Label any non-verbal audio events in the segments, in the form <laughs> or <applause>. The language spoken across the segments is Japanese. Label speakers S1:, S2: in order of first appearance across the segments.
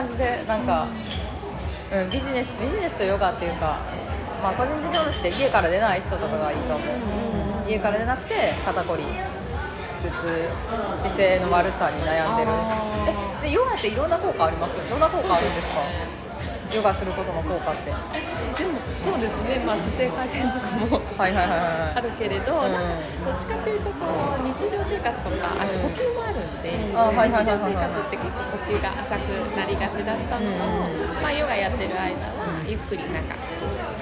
S1: 感じでなんか、うん、ビジネスビジネスとヨガっていうか、まあ、個人事業主で家から出ない人とかがいいと思う、家から出なくて肩こり頭痛姿勢の悪さに悩んでる。えでヨガっていろんな効果あります？よどんな効果あるんですか？ヨガすることの効果って。
S2: でもそうですね、まあ、姿勢改善とかもあるけれど、
S1: うん。
S2: なんかどっちかというとこう日常生活とかあと呼吸もあるんで、日常生活って結構呼吸が浅くなりがちだったのを、
S1: うん。
S2: まあ、ヨガやってる間はゆっくりなんか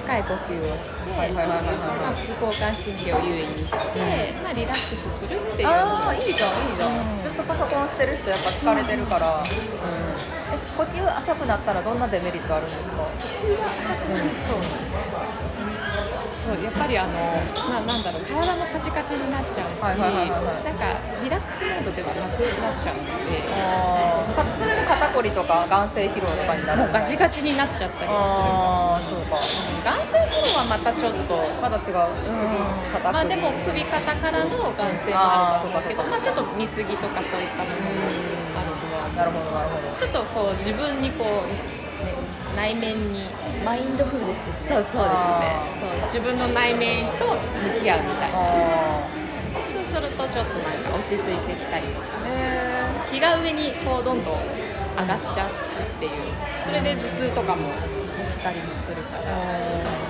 S2: 深い呼吸をして、
S1: はいはいはいはいはい。
S2: まあ、副交感神経を優位にして、まあ、リラックスするっていう
S1: ああいいじゃんいいじゃん、ずっとパソコンしてる人やっぱ疲れてるから、うんえ呼吸浅くなったらどんなデメリットあるんですか？
S2: そうやっぱりあの、まあ、なんだろう体もカチカチになっちゃうし、
S1: はいはいはいはい。
S2: なんかリラックスモードではなくなっちゃうので。
S1: あーかそれで肩こりとか眼性疲労とかになる
S2: もうガチガチになっちゃったり
S1: ああそうか。
S2: する眼性疲労はまたちょっと
S1: まだ違う、肩こり。
S2: まあでも首肩からの眼性もあるんですけど
S1: あーそうかそうか。
S2: まあちょっと見過ぎとかそういったものも
S1: なるほどなるほど。
S2: ちょっとこう自分にこう、ね内面に。
S3: マインドフルネスですね。
S2: そうそうですね。そう自分の内面と向き合うみたいな。
S1: あ
S2: そうするとちょっとなんか落ち着いてきたりとか。
S1: ー。え
S2: 気が上にこうどんどん上がっちゃうっていう。それで頭痛とかも起きたりもするから。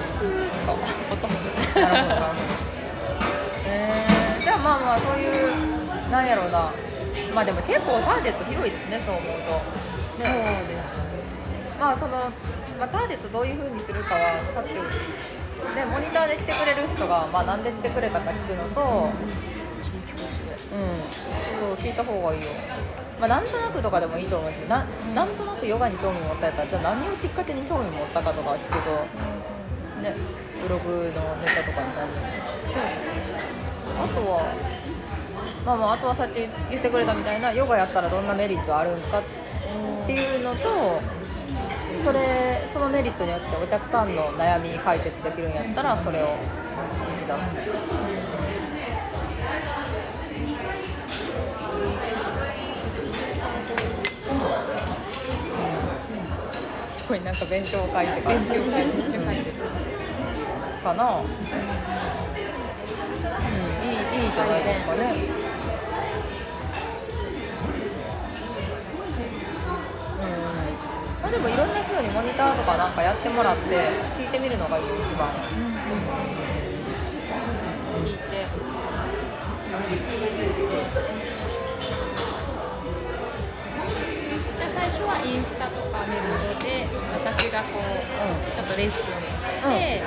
S2: スーッと落とす
S1: ー、などなるほど。えー、じゃあまあまあそういうなんやろうなまあでも結構ターゲット広いですねそう思うと。
S2: そうですね。
S1: まあその、まあ、ターゲットどういうふうにするかはさておきでモニターで来てくれる人が、まあ、なんで来てくれたか聞くのと、うん、そう聞いた方がいいよ、まあ、なんとなくとかでもいいと思うしななんとなくヨガに興味持ったやったらじゃあ何をきっかけに興味持ったかとか聞くと、ね、ブログのネタとかになるあとはまあまああとはさっき言ってくれたみたいなヨガやったらどんなメリットあるんかっていうのとそれそのメリットによってお客さんの悩み解決できるんやったらそれを打ち出す、すごいなんか勉強会って勉強会。めっちゃ書いてるかな。うん。いいいいじゃないですかねあでもいろんな人にモニターとかなんかやってもらって聞いてみるのがいいよ一番。
S2: 聞いてじゃあ最初はインスタとかメモで私がこうちょっとレッスンをして、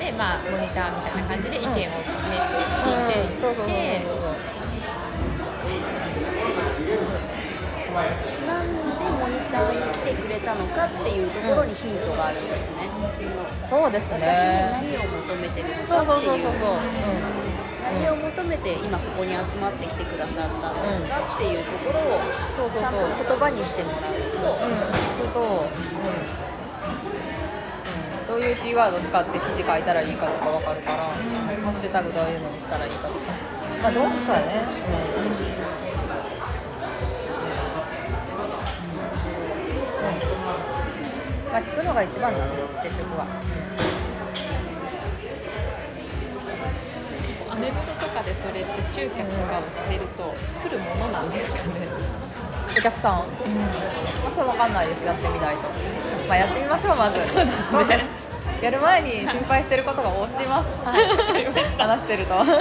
S2: でまあモニターみたいな感じで意見を決めて聞いていって、
S1: そうそうそうそう
S3: なんでモニターに来てくれたのかっていうところにヒントがあるんですね、
S1: そうですね。
S3: 私に何を求めてるのかっていう。
S1: そうそうそうそう、
S3: 何を求めて今ここに集まってきてくださったんですかっていうところをちゃんと言葉にしてもらうと
S1: うん、うんどういうキーワード使って記事書いたらいいかとか分かるから、ハッシュタグどういうのにしたらいいかとか、まあ、どうそうやね、うんまあ、聞くのが一番なんだよ、結局は。
S2: アメブロとかでそれって集客とかをしてると来るものなんですかね。
S1: お客さん、まあ、それ分かんないですやってみないと、まあ、やってみましょうまず。そうですね。<laughs> やる前に心配してることが多すぎます。話してると、うん、やっ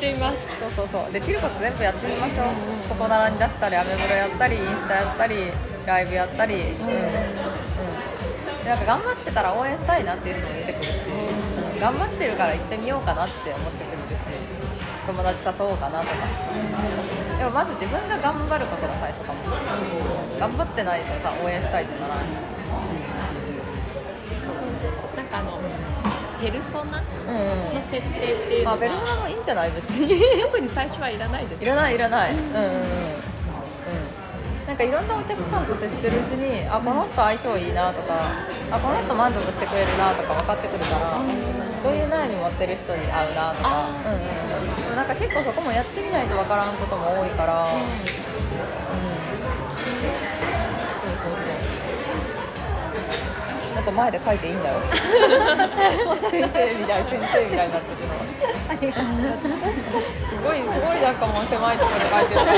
S1: てみます。そうそうそう。できること全部やってみましょう。ここならに出したりアメブロやったりインスタやったりライブやったり。うん、うん、なんか頑張ってたら応援したいなっていう人も出てくるし、うん、頑張ってるから行ってみようかなって思ってくれるし友達誘おうかなとか。でもまず自分が頑張ることが最初かも、頑張ってないとさ応援したいってならんし。
S2: なんかあのペルソナ
S1: うん。
S2: の設定っていうのは
S1: まあベルナもいいんじゃない？別に。<laughs>
S2: 特に最初はいらないです。
S1: いらないいらない。うん。うんうんうんなんかいろんなお客さんと接してるうちにあこの人相性いいなとかあこの人満足してくれるなとか分かってくるからそういう悩み持ってる人に合うなとか。
S2: あ
S1: うんうんうんでもなんか結構そこもやってみないと分からんことも多いから、と前で書いていいんだよ。先生みたい先生みたいになってるのすごいすごいなんかもう狭いところで書いてる。から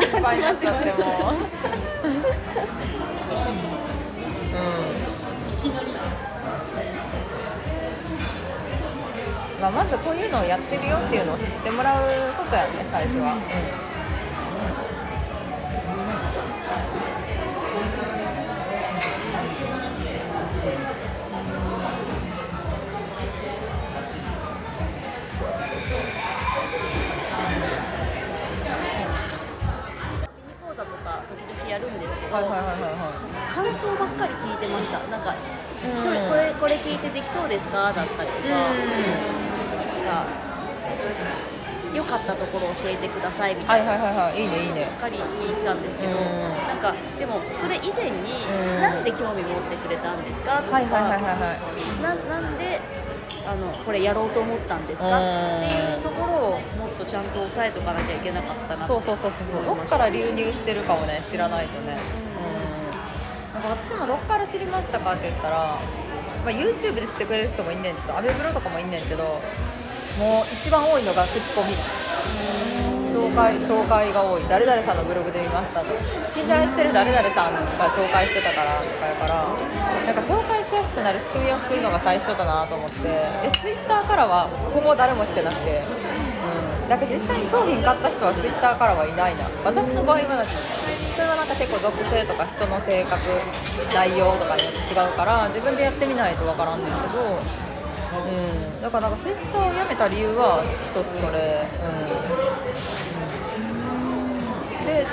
S1: 心配になっちゃってもうまあ、まずこういうのをやってるよっていうのを知ってもらうことやね最初は、
S3: 講
S1: はいはいはいはいは
S3: 感想ばっかり聞いてました。なんか、
S1: うん
S3: これこれ聞いてできそうですかだったりとか,、なんか良かったところを教えてくださいみ
S1: い
S3: たいな。
S1: はいはいはいはい。いいねいいね。
S3: ばっかり聞いてたんですけど、
S1: うん
S3: なんかでもそれ以前に、
S1: うん。
S3: なんで興味持ってくれたんですか？とか、
S1: はいはいはいはいはい。
S3: ななんであのこれやろうと思ったんですか？
S1: うん
S3: っていうところをもっとちゃんと押さえとかなきゃいけなかったな
S1: そうそうそうそうどっから流入してるかをね知らないとね。うん。なんか私もどっから知りましたかって言ったら、まあ、YouTube で知ってくれる人もいんねんけどアメブロとかもいんねんけどもう一番多いのが口コミ紹介紹介が多い。誰々さんのブログで見ましたと。信頼してる誰々さんが紹介してたからとかやからなんか紹介しやすくなる仕組みを作るのが最初だなと思って。で Twitter からはほぼ誰も来てなくて、うん、だから実際に商品買った人は Twitter からはいないな。私の場合はなんかそれはなんか結構属性とか人の性格内容とかによって違うから自分でやってみないとわからんねんけど。うん、だからなんかツイッターをやめた理由は一つそれ、うん、で、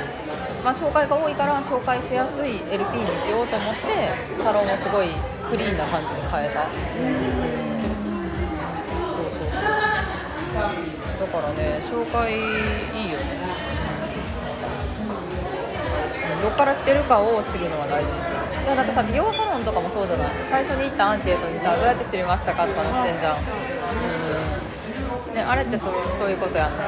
S1: まあ、紹介が多いから紹介しやすい LP にしようと思ってサロンをすごいクリーンな感じに変えた、そうそうそう。だからね紹介いいよね、どっから来てるかを知るのは大事。いやなんかさ美容サロンとかもそうじゃない？最初に行ったアンケートにさどうやって知りましたかとか載ってんじゃん、ね、あれってそうそういうことやんな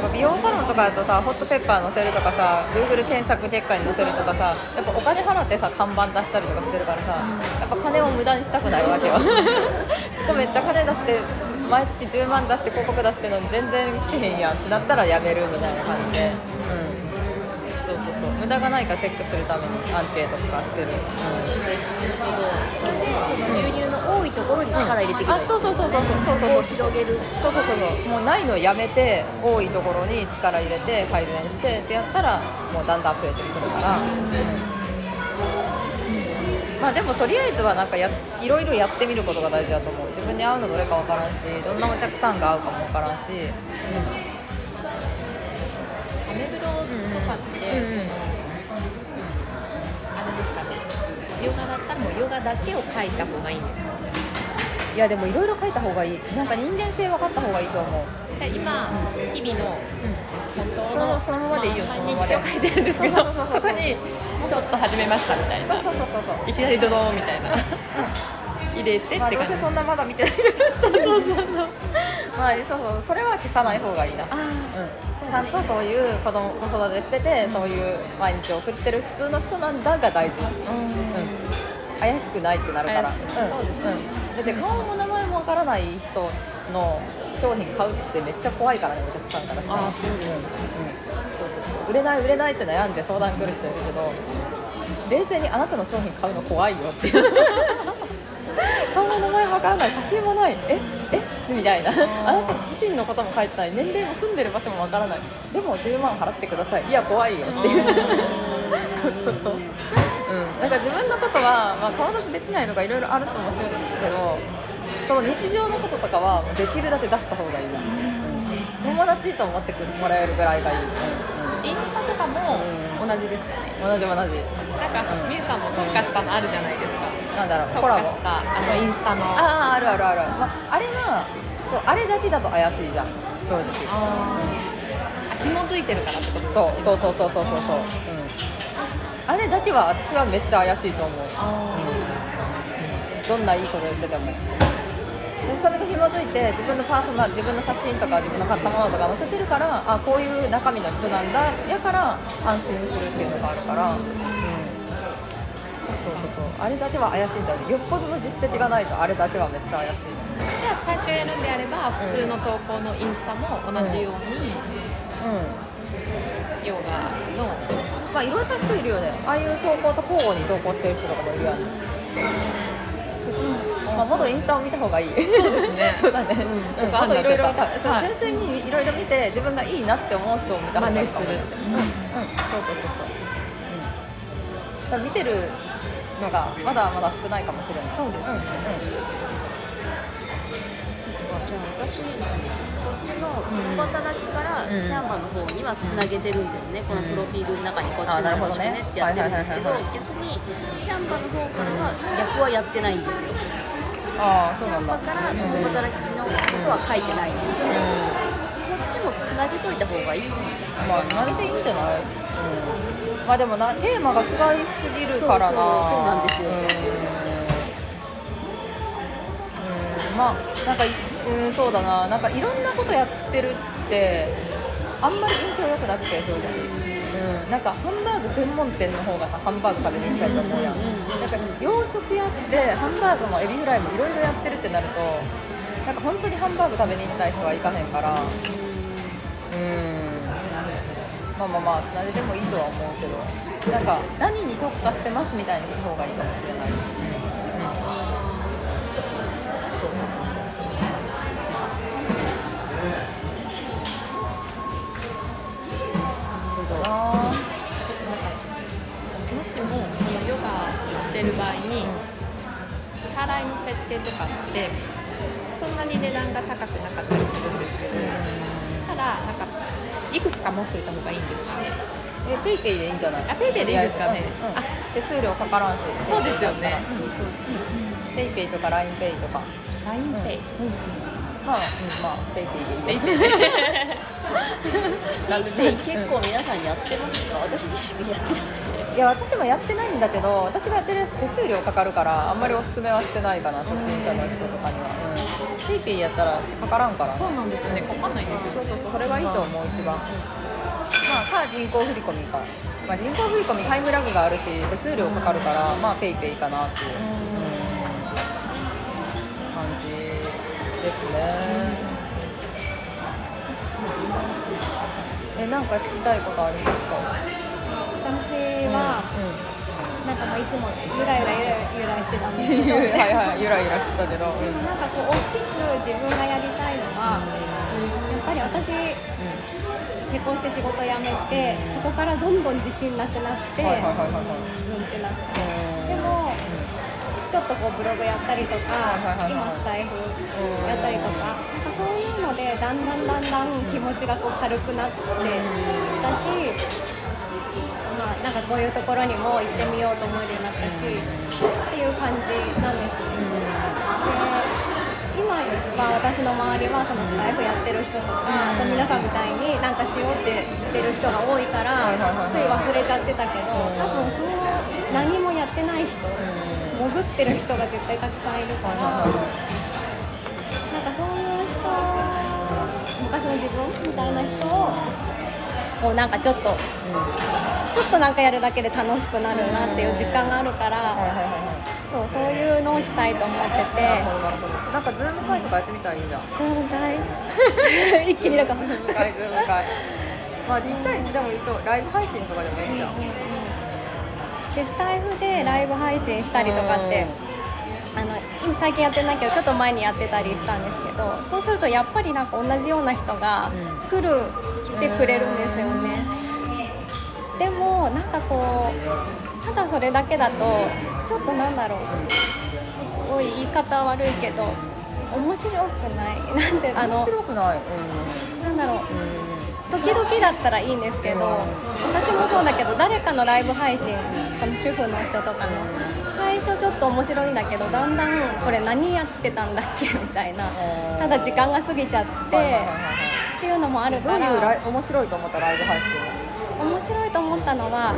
S1: なんか美容サロンとかだとさホットペッパー載せるとかさ Google 検索結果に載せるとかさやっぱお金払ってさ看板出したりとかしてるからさやっぱ金を無駄にしたくないわけよ。<laughs> ここめっちゃ金出して毎月10万出して広告出してるのに全然来てへんやんってなったらやめるみたいな感じで、うん、そうそう。無駄がないかチェックするためにアンケートとかしてる、うん。
S3: その流入の多いところに力入れていけばいい
S1: あそうそうそうそうそうそう。
S3: そこを広げる。
S1: そうそうそうそう。もうないのやめて多いところに力入れて改善してってやったらもうだんだん増えてくるから、まあでもとりあえずはなんかやいろいろやってみることが大事だと思う。自分に合うのどれかわからんしどんなお客さんが合うかもわからんし、
S2: アメブロとかって、
S1: うんうん。
S2: あれですかね。ヨガだったらもうヨガだけを書いた方がいいんですか？
S1: いやでもいろいろ書いた方がいい。なんか人間性分かった方がいいと思う。
S2: で今日々の本当
S1: その
S2: の
S1: そのままでいいよ。
S2: まあ
S1: そのままで。
S2: 書いてるんですけど
S1: そうそうそうそう
S2: そこにちょっと始めましたみたいな。
S1: そうそうそうそう
S2: いきなりドドーンみたいな。入れてって
S1: まあ、どう
S2: 感じ
S1: せそんなまだ見てない。<laughs> そうそうそうそう。まあそうそうそれは消さない方がいいな。
S2: あ
S1: うん、ちゃんとそういう子供子育てしてて、そういう毎日を送ってる普通の人なんだが大事、うん。怪しくないってなるから、うん。だって顔も名前もわからない人の商品買うってめっちゃ怖いからねお客さんからしたら。
S2: あそう
S1: うんうん、そうそうそう。売れない売れないって悩んで相談来る人いるけど冷静にあなたの商品買うの怖いよって。い <laughs> う顔の名前わからない。写真もない。え？え？みたいな。あなた自身のことも書いてない年齢も住んでる場所もわからない。でも10万払ってください。いや怖いよっていう。そ <laughs> うん、なんか自分のことは、まあ、顔出しできないのがいろいろあるともしれないけどその日常のこととかはできるだけ出した方がいいな、友達と思ってくもらえるぐらいがいい、うん。
S2: インスタとかも同じですよね。
S1: 同じ同じ。
S2: なんか、
S1: うん。
S2: みゆさんも特化したのあるじゃないですか
S1: なんだろう
S2: 特
S1: コラボ。
S2: 化したあのインスタの。
S1: あああるあるある、まあ、あれはそうあれだけだと怪しいじゃん。正直。
S2: あ紐づいてるからってこと？です
S1: そうそうそうそうそうそう。そう、うん、あれだけは私はめっちゃ怪しいと思う。どんないいこと言ってても。でそれと紐づいて自分のパーソナル自分の写真とか自分の買ったものとか載せてるからあこういう中身の人なんだ。やから安心するっていうのがあるから、うん、そうそうそうあれだけは怪しいんだよねよっぽどの実績がないとあれだけはめっちゃ怪しい
S2: じゃあ最初やるんであれば普通の投稿のインスタも同じように、
S1: うん
S2: ヨガの
S1: まあいろんな人いるよねああいう投稿と交互に投稿してる人とかもいるよねまあ、もっとインスタを見た方がいい。そうですね。<laughs> そうだね。うん、あといろいろ、
S2: はい
S1: 純粋にいろいろ見て、自分がいいなって思う人を見た方がいいかもしれない。うん、うん、そうそうそうそう。うん。見てるのがまだまだ少ないかもしれない。
S2: そうですね。
S1: うん。うん。
S3: じゃあ私こっちの共働きからキャンバの方にはつなげてるん。ですね、うん。このプロフィールの中にこっちの
S1: ほどね
S3: ってやってるん。ですけど逆にキャンバの方からは逆はやってないん。ですよ
S1: ああ、そうなん。だ。
S3: キャンバから共働きのことは書いてないん。ですね、こっちもつなげといた方がいい
S1: まあ、投げていいん。じゃない。うん、まあ、でもな、テーマが違いすぎるからな。
S3: そうなんですよ
S1: うんうんまあ、なんか、うん、そうだな、なんかいろんなことやってるって。あんまり印象良くなくて、正直。うん、なんかハンバーグ専門店の方がさハンバーグ食べに行きたいと思うやん,、なんか洋食やってハンバーグもエビフライもいろいろやってるってなるとなんか本当にハンバーグ食べに行きたい人は行かへんからうんまあまあまあつなげてもいいとは思うけど。なんか何に特化してますみたいにした方がいいかもしれない、うん。そうそうそう。そうな。
S2: もしもヨガをしてる場合に支払いの設定とかってそんなに値段が高くなかったりするんですけど。ただなんかいくつか持っておいた方がいいんですかね。
S1: えペイペイでいいんじゃない？
S2: あペイペイでいいんですかね。
S1: うんうん
S2: あ
S1: 手数料かからんし。
S2: そうですよね。
S1: ペイペイとか LINEPay とか。
S2: LINEPay
S1: まあ、うん、まあペイペイでいい <laughs>
S2: ペイペイで
S3: ペイ結構皆さんやってますか？私自身がやってなくて
S1: いや私もやってないんだけど私がやってるやつ手数料かかるからあんまりおすすめはしてないかな初心者の人とかには、うん、ペイペイやったらかからんから。
S2: そうなんですよね。かかんないんですよ。
S1: そうそうそうそれがいいと思う一番。まあか人工振り込みか、まあ、人工振り込みタイムラグがあるし手数料かかるからまあペイペイかなっていう、うん。感じですね、えなんか聞きたいことありますか？
S4: 私は、なん。かもういつもゆらゆらゆらゆらしてたん。ですけど
S1: はいはいゆらゆらしてたけど、うん。
S4: なん。かこう大きく自分がやりたいのは、やっぱり私結婚して仕事辞めてそこからどん。どん。自信なくなって、
S1: はいはいはいはいはい
S4: ズンってなってでもちょっとこうブログやったりとか、
S1: はいはいはいはい
S4: 今スタイフやったりとか、なん。かそういうのでだん。だん。だん。だん。気持ちがこう軽くなってきたし、なんかこういうところにも行ってみようと思えるようになったし、っていう感じなんですね。で今は私の周りはそのスタイフやってる人とか、あと皆さんみたいになんかしようってしてる人が多いから、つい忘れちゃってたけど、多分そう何もやってない人、潜ってる人が絶対たくさんいるから、なんかそういう人、昔の自分みたいな人を、こうなんかちょっと、ちょっとなんかやるだけで楽しくなるなっていう実感があるから、そうそういうのをしたいと思ってて。
S1: なんかズーム会とかやってみたらいいじゃん。
S4: ズーム会？<laughs> 一気になんか。
S1: ズーム会ズーム会。まあ1対1でもいいとライブ配信とかでもいいじゃん。
S4: でスタイフでライブ配信したりとかって、あの今最近やってないけどちょっと前にやってたりしたんですけどそうするとやっぱりなんか同じような人が来る、来てくれるんですよね、でもなんかこうただそれだけだとちょっとなんだろう。すごい言い方悪いけど面白くない。<laughs> なんてあの
S1: 面白くない。
S4: なんだろう。
S1: うん。うん
S4: 時々だったらいいんですけど私もそうだけど誰かのライブ配信この主婦の人とかの最初ちょっと面白いんだけどだんだんこれ何やってたんだっけみたいな。ただ時間が過ぎちゃって。っていうのもある
S1: どう
S4: から
S1: いうライ面白いと思ったライブ配信
S4: 面白いと思ったのは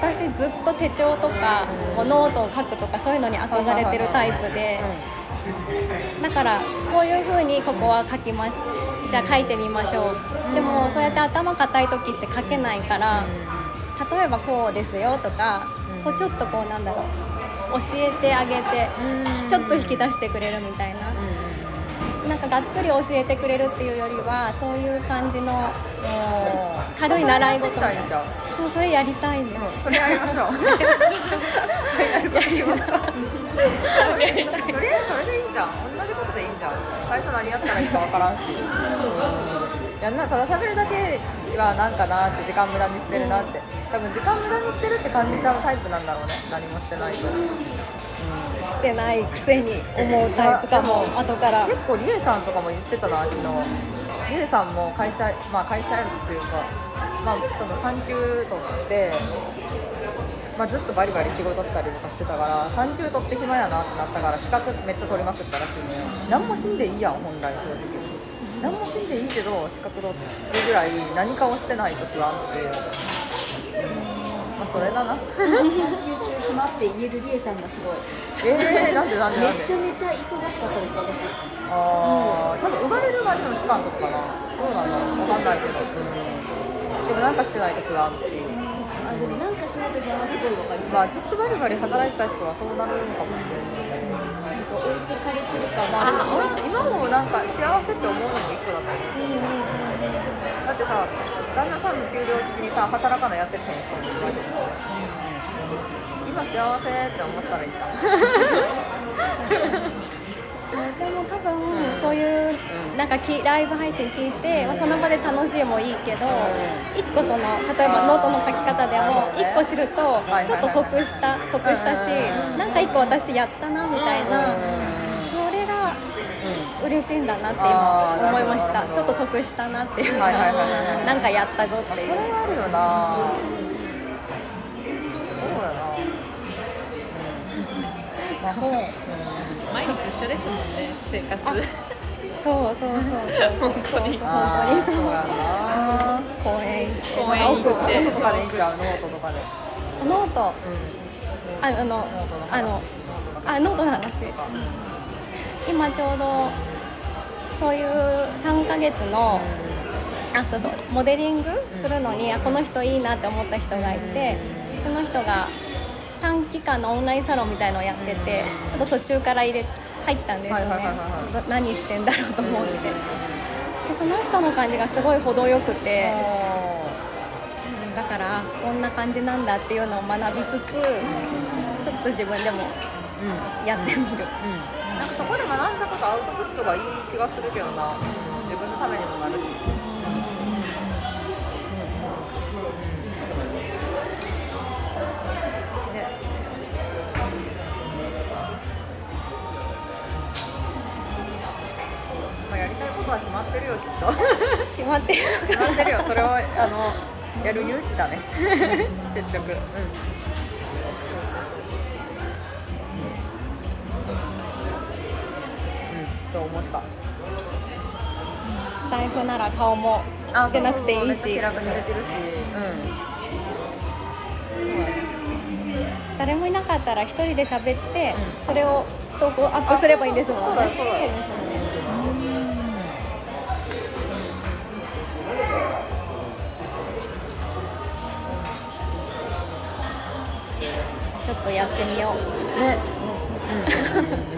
S4: 私ずっと手帳とかこうノートを書くとかそういうのに憧れてるタイプで。だからこういう風にここは書きますじゃあ書いてみましょう。でもそうやって頭固い時って書けないから例えばこうですよとか、
S1: うん。
S4: こうちょっとこうなんだろう教えてあげて、
S1: うん。
S4: ちょっと引き出してくれるみたいな、なんかがっつり教えてくれるっていうよりはそういう感じの軽い習い事みたいな。そうそれやりたいんです、
S1: それ <laughs> やりましょう。とりあえずそれでいいんじゃん。同じことでいいんじゃん。最初何やったらいいかわからん。しやんなただ喋るだけはなんかなって時間無駄にしてるなって多分時間無駄にしてるって感じちゃうタイプなんだろうね。何もしてないと。
S4: してないくせに思うタイプかも
S1: あ
S4: 後から。
S1: 結構リエさんとかも言ってたな昨日。リエさんも会社まあ会社やるっていうかまあその産休取ってまあ、ずっとバリバリ仕事したりとかしてたから産休取って暇やなってなったから資格めっちゃ取りまくったらしいね。何もしんでいいやん本来正直。何もしんでいいけど資格取るぐらい何かをしてない時はあってまあそれだな
S3: YouTube 暇って言えるりえさんがすごい
S1: えー、なんでなんでなんで？
S3: めっちゃめちゃ忙しかったです私
S1: ああ、多分生まれるまでの期間とかかな。どうなんだろう、わかんないけど。うん、でもなんかしてないと不安っていう。
S3: あでもなんかしないと不安はすごいわかり
S1: まあ
S3: ます、
S1: ずっとバリバリ働いてた人はそうなるのかもしれない。
S3: なんか置いてかれてる感
S1: まあ今今もなんか幸せって思うのも一個だと思う。だってさ、旦那さんの給料的にさ、働かないやってる人もいるわけですよ。今幸せって思ったらいいじゃん。
S4: でも多分、
S1: うん。
S4: そういう
S1: うん
S4: なんかきライブ配信聞いて、まあ、その場で楽しいもいいけど、
S1: ん。
S4: 一個その例えばノートの書き方でも
S1: あーなるほどね。
S4: 一個知ると
S1: はい
S4: ちょっと得した得したし
S1: うん。
S4: なんか一個私やったなみたいな嬉しいんだなって今思いました。ちょっと得したなっていう
S1: はいはいはいはい
S4: なんかやったぞっていう。
S1: それはあるよな。そうやな。まあ本。
S2: 毎日一緒ですもんね生活。
S4: そうそうそうそう
S2: 本当に。
S4: 本当にそう。公園行
S2: 公園行って。
S1: ノートとかでいいんちゃうノートとかで。
S4: ノート。
S1: うん。
S4: ああの
S1: ノートの話。
S4: あのあノートの話今ちょうどそういう3ヶ月のあそうそうモデリングするのに、あこの人いいなって思った人がいて、その人が短期間のオンラインサロンみたいのをやっててちょっと途中から入れ入ったんですよね、何してんだろうと思って。でその人の感じがすごい程よくて、うんだからあこんな感じなんだっていうのを学びつつちょっと自分でも
S1: うん。
S4: やってみる。
S1: うん。なんかそこで学んだことアウトプットがいい気がするけどな。自分のためにもなるし。ね。まあやりたいことは決まってるよきっと。<laughs>
S4: 決まってる
S1: 決まってるよ。それをあのやる勇気だね。<laughs> 結局。うん。と思った。
S4: スタイフなら顔も
S1: あ
S4: 出なくていいし
S1: めっちゃ気楽に出てるし。うん。そね。
S4: 誰もいなかったら一人で喋って、
S1: うん
S4: それを投稿アップすればいいんですもん
S1: そうだよそうだよ
S4: ちょっとやってみよう
S1: ね。うん。<laughs>